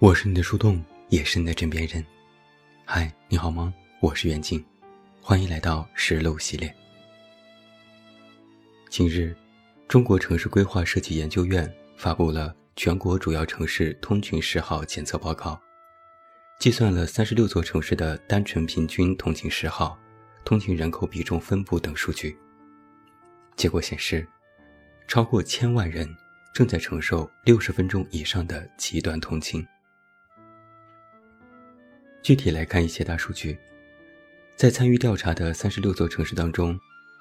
我是你的树洞，也是你的枕边人。嗨，你好吗？我是袁静，欢迎来到实录系列。近日，中国城市规划设计研究院发布了全国主要城市通勤时号检测报告，计算了三十六座城市的单纯平均通勤时号、通勤人口比重分布等数据。结果显示，超过千万人正在承受六十分钟以上的极端通勤。具体来看一些大数据，在参与调查的三十六座城市当中，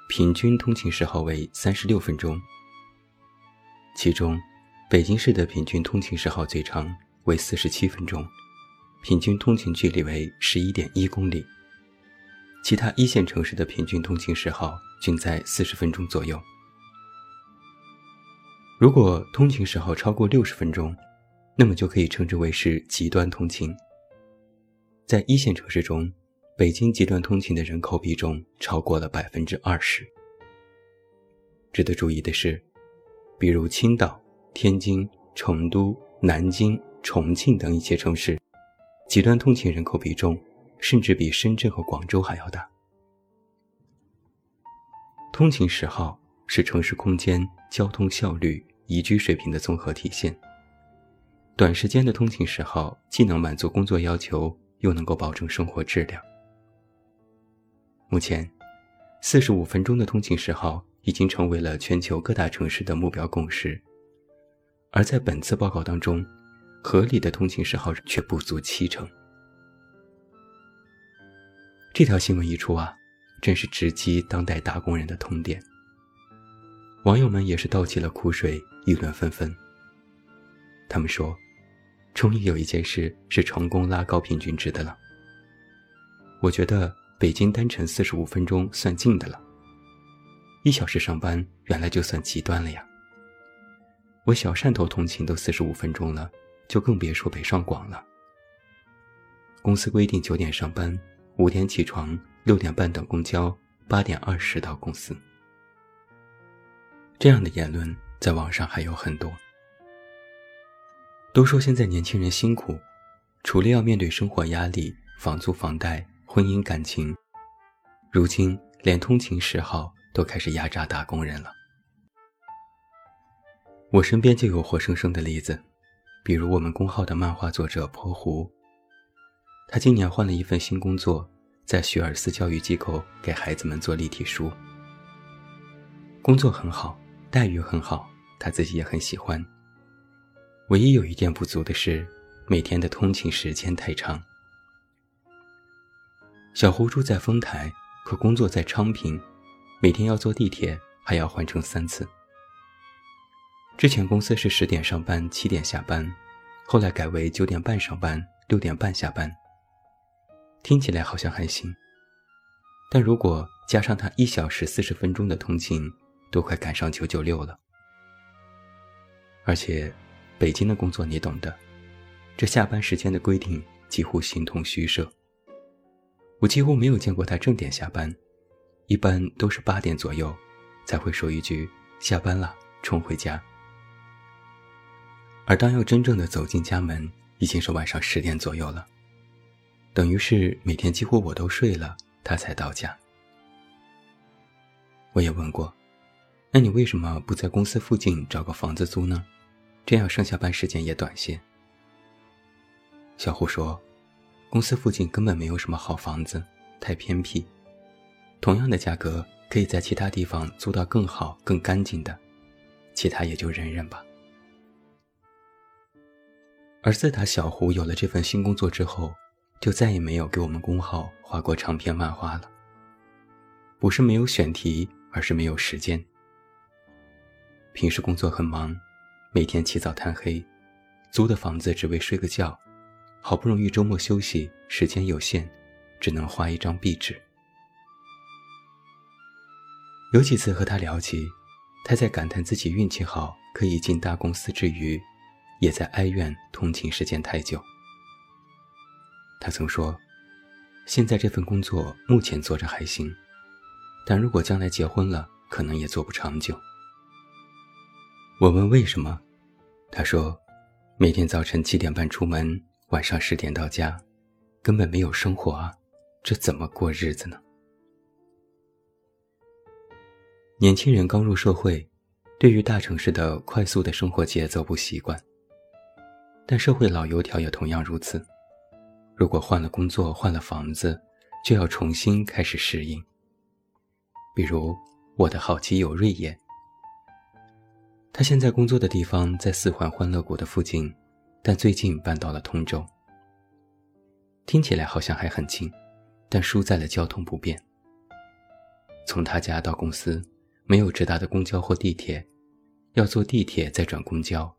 平均通勤时号为三十六分钟。其中，北京市的平均通勤时号最长，为四十七分钟，平均通勤距离为十一点一公里。其他一线城市的平均通勤时号均在四十分钟左右。如果通勤时号超过六十分钟，那么就可以称之为是极端通勤。在一线城市中，北京极端通勤的人口比重超过了百分之二十。值得注意的是，比如青岛、天津、成都、南京、重庆等一些城市，极端通勤人口比重甚至比深圳和广州还要大。通勤时号是城市空间、交通效率、宜居水平的综合体现。短时间的通勤时号既能满足工作要求。又能够保证生活质量。目前，四十五分钟的通勤时号已经成为了全球各大城市的目标共识。而在本次报告当中，合理的通勤时号却不足七成。这条新闻一出啊，真是直击当代打工人的痛点。网友们也是倒起了苦水，议论纷纷。他们说。终于有一件事是成功拉高平均值的了。我觉得北京单程四十五分钟算近的了。一小时上班原来就算极端了呀。我小汕头通勤都四十五分钟了，就更别说北上广了。公司规定九点上班，五点起床，六点半等公交，八点二十到公司。这样的言论在网上还有很多。都说现在年轻人辛苦，除了要面对生活压力、房租、房贷、婚姻感情，如今连通勤时号都开始压榨打工人了。我身边就有活生生的例子，比如我们公号的漫画作者泼湖，他今年换了一份新工作，在学而思教育机构给孩子们做立体书，工作很好，待遇很好，他自己也很喜欢。唯一有一点不足的是，每天的通勤时间太长。小胡住在丰台，可工作在昌平，每天要坐地铁，还要换乘三次。之前公司是十点上班，七点下班，后来改为九点半上班，六点半下班。听起来好像还行，但如果加上他一小时四十分钟的通勤，都快赶上九九六了，而且。北京的工作你懂的，这下班时间的规定几乎形同虚设。我几乎没有见过他正点下班，一般都是八点左右才会说一句“下班了，冲回家”。而当要真正的走进家门，已经是晚上十点左右了，等于是每天几乎我都睡了，他才到家。我也问过，那你为什么不在公司附近找个房子租呢？这样上下班时间也短些。小胡说：“公司附近根本没有什么好房子，太偏僻。同样的价格，可以在其他地方租到更好、更干净的，其他也就忍忍吧。”而自打小胡有了这份新工作之后，就再也没有给我们工号画过长篇漫画了。不是没有选题，而是没有时间。平时工作很忙。每天起早贪黑，租的房子只为睡个觉，好不容易周末休息，时间有限，只能画一张壁纸。有几次和他聊起，他在感叹自己运气好，可以进大公司之余，也在哀怨通勤时间太久。他曾说：“现在这份工作目前做着还行，但如果将来结婚了，可能也做不长久。”我问为什么，他说，每天早晨七点半出门，晚上十点到家，根本没有生活啊，这怎么过日子呢？年轻人刚入社会，对于大城市的快速的生活节奏不习惯。但社会老油条也同样如此。如果换了工作、换了房子，就要重新开始适应。比如我的好基友瑞野，他现在工作的地方在四环欢乐谷的附近，但最近搬到了通州。听起来好像还很近，但输在了交通不便。从他家到公司。没有直达的公交或地铁，要坐地铁再转公交，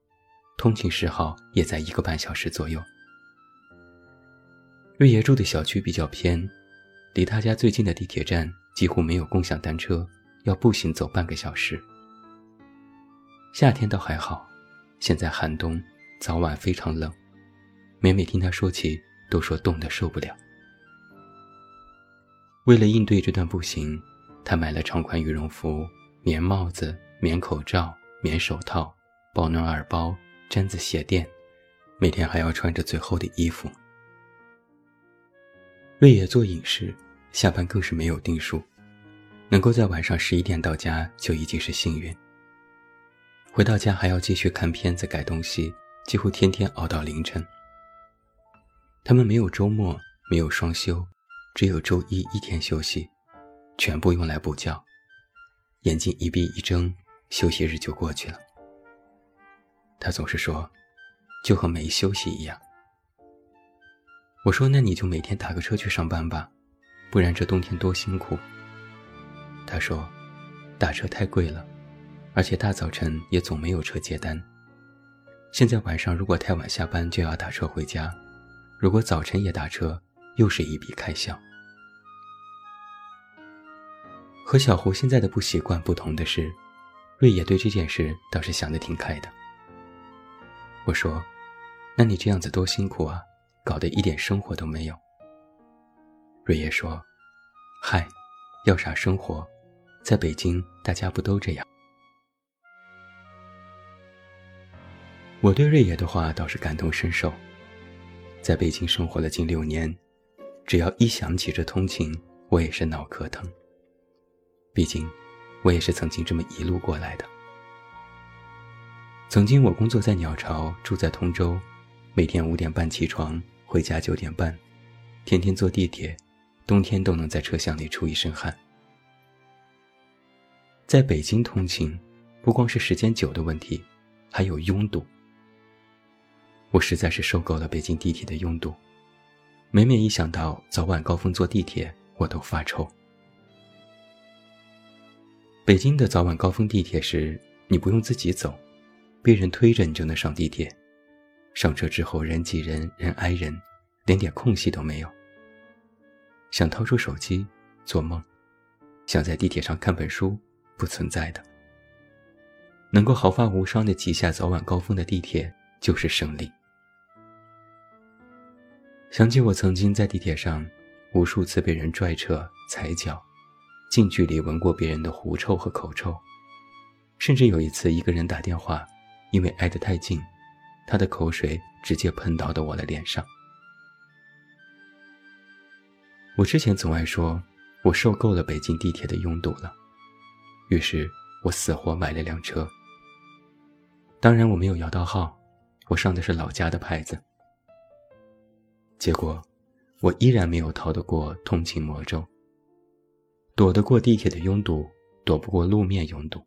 通勤时耗也在一个半小时左右。瑞爷住的小区比较偏，离他家最近的地铁站几乎没有共享单车，要步行走半个小时。夏天倒还好，现在寒冬，早晚非常冷，每每听他说起，都说冻得受不了。为了应对这段步行，他买了长款羽绒服。棉帽子、棉口罩、棉手套、保暖耳包、毡子鞋垫，每天还要穿着最厚的衣服。瑞野做影视，下班更是没有定数，能够在晚上十一点到家就已经是幸运。回到家还要继续看片子、改东西，几乎天天熬到凌晨。他们没有周末，没有双休，只有周一一天休息，全部用来补觉。眼睛一闭一睁，休息日就过去了。他总是说，就和没休息一样。我说：“那你就每天打个车去上班吧，不然这冬天多辛苦。”他说：“打车太贵了，而且大早晨也总没有车接单。现在晚上如果太晚下班，就要打车回家；如果早晨也打车，又是一笔开销。”和小胡现在的不习惯不同的是，瑞野对这件事倒是想得挺开的。我说：“那你这样子多辛苦啊，搞得一点生活都没有。”瑞野说：“嗨，要啥生活？在北京大家不都这样？”我对瑞野的话倒是感同身受。在北京生活了近六年，只要一想起这通勤，我也是脑壳疼。毕竟，我也是曾经这么一路过来的。曾经我工作在鸟巢，住在通州，每天五点半起床，回家九点半，天天坐地铁，冬天都能在车厢里出一身汗。在北京通勤，不光是时间久的问题，还有拥堵。我实在是受够了北京地铁的拥堵，每每一想到早晚高峰坐地铁，我都发愁。北京的早晚高峰地铁时，你不用自己走，被人推着你就能上地铁。上车之后人挤人，人挨人，连点空隙都没有。想掏出手机，做梦；想在地铁上看本书，不存在的。能够毫发无伤的挤下早晚高峰的地铁，就是胜利。想起我曾经在地铁上，无数次被人拽扯、踩脚。近距离闻过别人的狐臭和口臭，甚至有一次一个人打电话，因为挨得太近，他的口水直接喷到了我的脸上。我之前总爱说，我受够了北京地铁的拥堵了，于是我死活买了辆车。当然我没有摇到号，我上的是老家的牌子。结果，我依然没有逃得过通勤魔咒。躲得过地铁的拥堵，躲不过路面拥堵。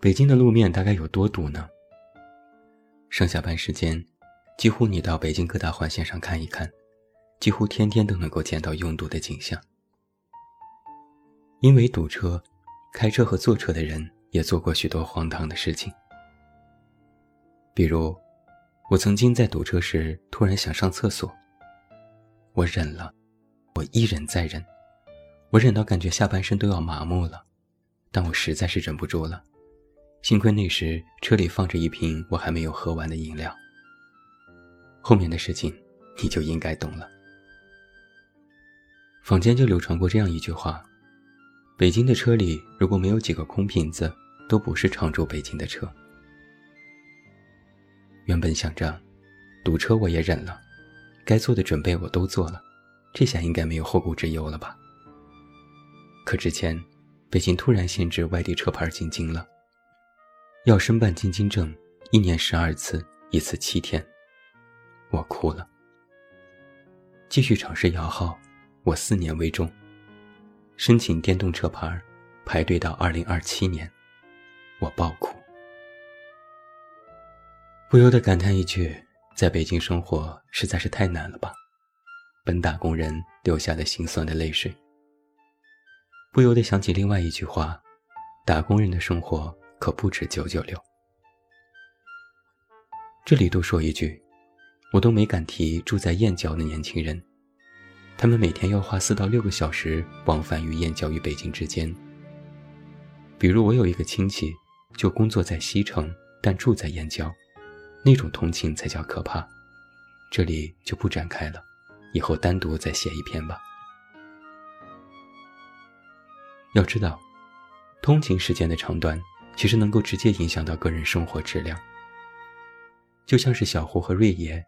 北京的路面大概有多堵呢？上下班时间，几乎你到北京各大环线上看一看，几乎天天都能够见到拥堵的景象。因为堵车，开车和坐车的人也做过许多荒唐的事情。比如，我曾经在堵车时突然想上厕所，我忍了，我一忍再忍。我忍到感觉下半身都要麻木了，但我实在是忍不住了。幸亏那时车里放着一瓶我还没有喝完的饮料。后面的事情你就应该懂了。坊间就流传过这样一句话：北京的车里如果没有几个空瓶子，都不是常驻北京的车。原本想着，堵车我也忍了，该做的准备我都做了，这下应该没有后顾之忧了吧？可之前，北京突然限制外地车牌进京了，要申办进京证，一年十二次，一次七天，我哭了。继续尝试摇号，我四年为重。申请电动车牌，排队到二零二七年，我爆哭，不由得感叹一句：在北京生活实在是太难了吧！本打工人流下的心酸的泪水。不由得想起另外一句话：打工人的生活可不止九九六。这里多说一句。我都没敢提住在燕郊的年轻人，他们每天要花四到六个小时往返于燕郊与北京之间。比如我有一个亲戚，就工作在西城，但住在燕郊，那种通勤才叫可怕。这里就不展开了，以后单独再写一篇吧。要知道，通勤时间的长短，其实能够直接影响到个人生活质量。就像是小胡和瑞爷。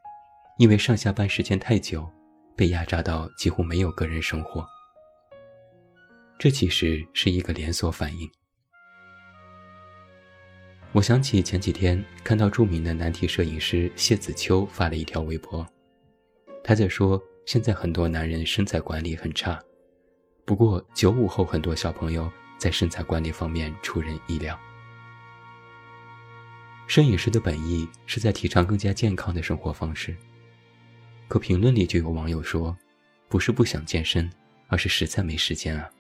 因为上下班时间太久，被压榨到几乎没有个人生活。这其实是一个连锁反应。我想起前几天看到著名的男体摄影师谢子秋发了一条微博，他在说现在很多男人身材管理很差，不过九五后很多小朋友在身材管理方面出人意料。摄影师的本意是在提倡更加健康的生活方式。可评论里就有网友说：“不是不想健身，而是实在没时间啊。”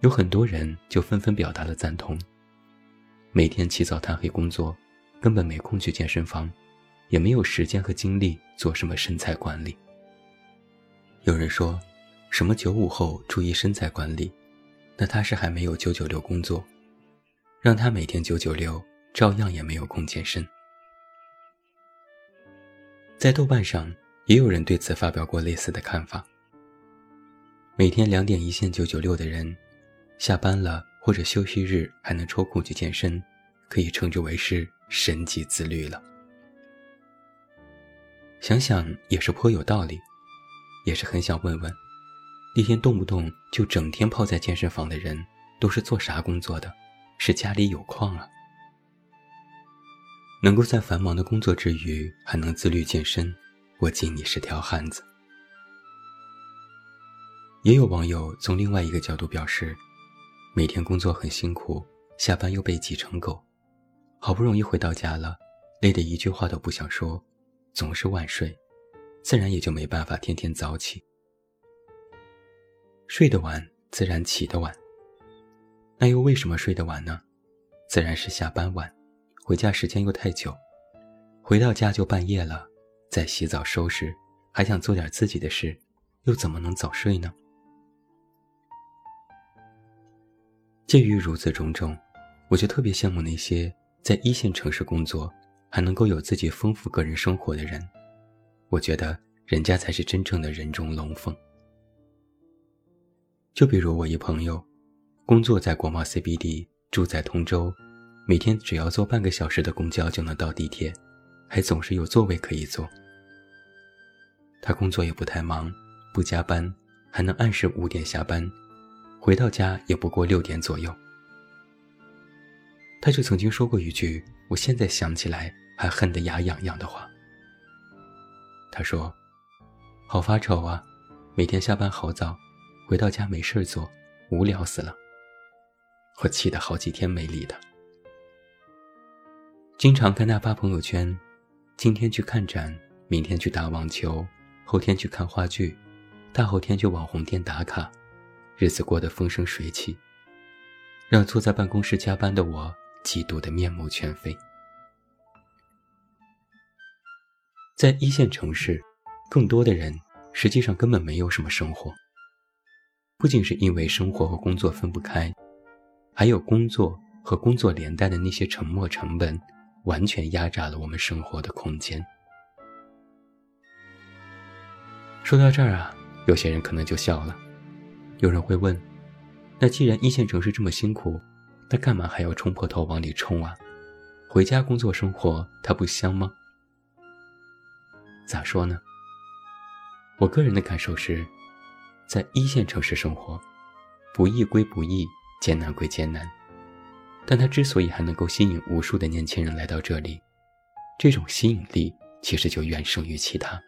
有很多人就纷纷表达了赞同。每天起早贪黑工作，根本没空去健身房，也没有时间和精力做什么身材管理。有人说：“什么九五后注意身材管理？那他是还没有九九六工作，让他每天九九六，照样也没有空健身。”在豆瓣上，也有人对此发表过类似的看法。每天两点一线九九六的人，下班了或者休息日还能抽空去健身，可以称之为是神级自律了。想想也是颇有道理，也是很想问问，那天动不动就整天泡在健身房的人，都是做啥工作的？是家里有矿啊？能够在繁忙的工作之余还能自律健身，我敬你是条汉子。也有网友从另外一个角度表示，每天工作很辛苦，下班又被挤成狗，好不容易回到家了，累得一句话都不想说，总是晚睡，自然也就没办法天天早起。睡得晚，自然起得晚。那又为什么睡得晚呢？自然是下班晚。回家时间又太久，回到家就半夜了，再洗澡收拾，还想做点自己的事，又怎么能早睡呢？鉴于如此种种，我就特别羡慕那些在一线城市工作，还能够有自己丰富个人生活的人。我觉得人家才是真正的人中龙凤。就比如我一朋友，工作在国贸 CBD，住在通州。每天只要坐半个小时的公交就能到地铁，还总是有座位可以坐。他工作也不太忙，不加班，还能按时五点下班，回到家也不过六点左右。他就曾经说过一句，我现在想起来还恨得牙痒痒的话。他说：“好发愁啊，每天下班好早，回到家没事做，无聊死了。”我气得好几天没理他。经常跟他发朋友圈，今天去看展，明天去打网球，后天去看话剧，大后天去网红店打卡，日子过得风生水起，让坐在办公室加班的我嫉妒得面目全非。在一线城市，更多的人实际上根本没有什么生活，不仅是因为生活和工作分不开，还有工作和工作连带的那些沉没成本。完全压榨了我们生活的空间。说到这儿啊，有些人可能就笑了。有人会问：那既然一线城市这么辛苦，那干嘛还要冲破头往里冲啊？回家工作生活，它不香吗？咋说呢？我个人的感受是，在一线城市生活，不易归不易，艰难归艰难，但它之所以还能够吸引无数的年轻人来到这里，这种吸引力其实就远胜于其他。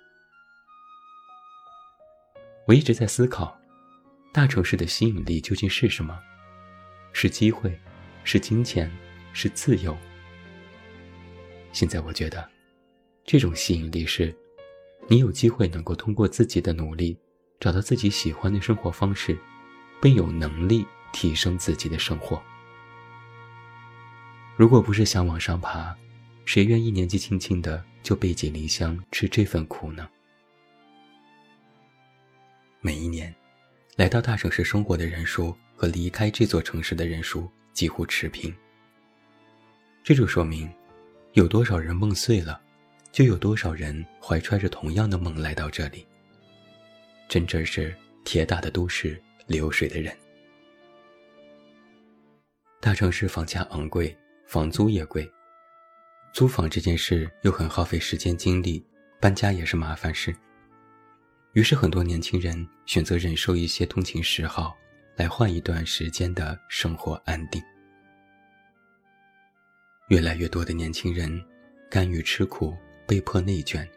我一直在思考，大城市的吸引力究竟是什么？是机会，是金钱，是自由。现在我觉得，这种吸引力是，你有机会能够通过自己的努力，找到自己喜欢的生活方式，并有能力提升自己的生活。如果不是想往上爬，谁愿意年纪轻轻的就背井离乡吃这份苦呢？每一年，来到大城市生活的人数和离开这座城市的人数几乎持平。这就说明，有多少人梦碎了，就有多少人怀揣着同样的梦来到这里。真正是铁打的都市，流水的人。大城市房价昂贵，房租也贵，租房这件事又很耗费时间精力，搬家也是麻烦事。于是，很多年轻人选择忍受一些通勤时耗，来换一段时间的生活安定。越来越多的年轻人甘于吃苦，被迫内卷，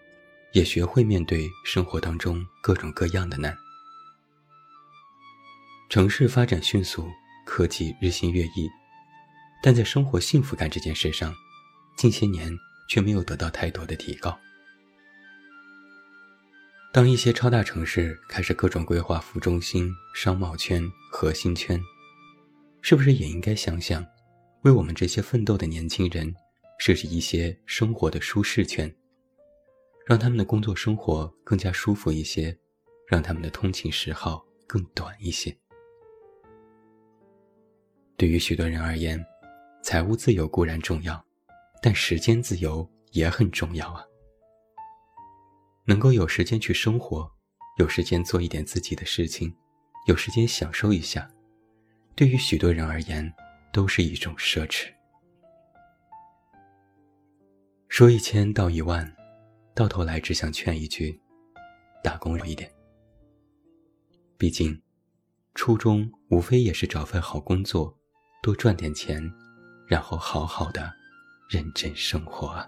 也学会面对生活当中各种各样的难。城市发展迅速，科技日新月异，但在生活幸福感这件事上，近些年却没有得到太多的提高。当一些超大城市开始各种规划副中心、商贸圈、核心圈，是不是也应该想想，为我们这些奋斗的年轻人设置一些生活的舒适圈，让他们的工作生活更加舒服一些，让他们的通勤时耗更短一些？对于许多人而言，财务自由固然重要，但时间自由也很重要啊。能够有时间去生活，有时间做一点自己的事情，有时间享受一下，对于许多人而言，都是一种奢侈。说一千道一万，到头来只想劝一句：打工一点。毕竟，初衷无非也是找份好工作，多赚点钱，然后好好的认真生活啊。